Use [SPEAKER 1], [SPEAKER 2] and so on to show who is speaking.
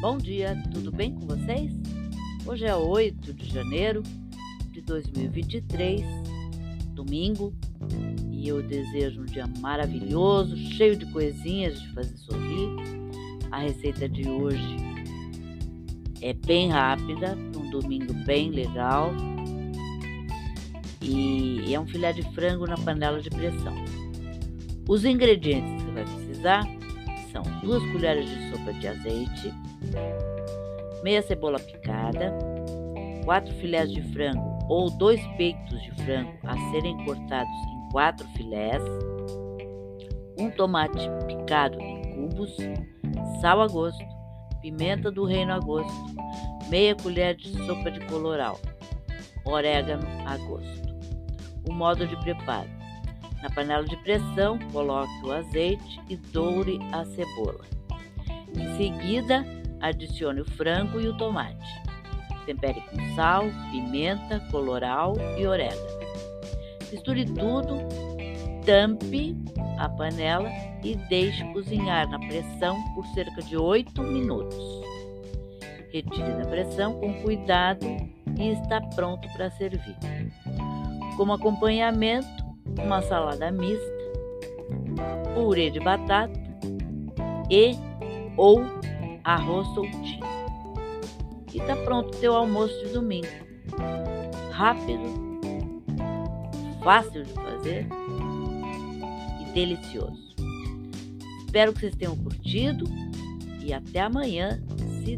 [SPEAKER 1] Bom dia, tudo bem com vocês? Hoje é 8 de janeiro de 2023, domingo, e eu desejo um dia maravilhoso, cheio de coisinhas de fazer sorrir. A receita de hoje é bem rápida, um domingo bem legal. E é um filé de frango na panela de pressão. Os ingredientes que você vai precisar são duas colheres de sopa de azeite, meia cebola picada, quatro filés de frango ou dois peitos de frango a serem cortados em quatro filés, um tomate picado em cubos, sal a gosto, pimenta do reino a gosto, meia colher de sopa de coloral, orégano a gosto. O modo de preparo: na panela de pressão, coloque o azeite e doure a cebola. Em seguida, Adicione o frango e o tomate. Tempere com sal, pimenta, coloral e orégano. Misture tudo, tampe a panela e deixe cozinhar na pressão por cerca de 8 minutos. Retire da pressão com cuidado e está pronto para servir. Como acompanhamento, uma salada mista, purê de batata e ou arroz soltinho. E tá pronto teu almoço de domingo. Rápido, fácil de fazer e delicioso. Espero que vocês tenham curtido e até amanhã, se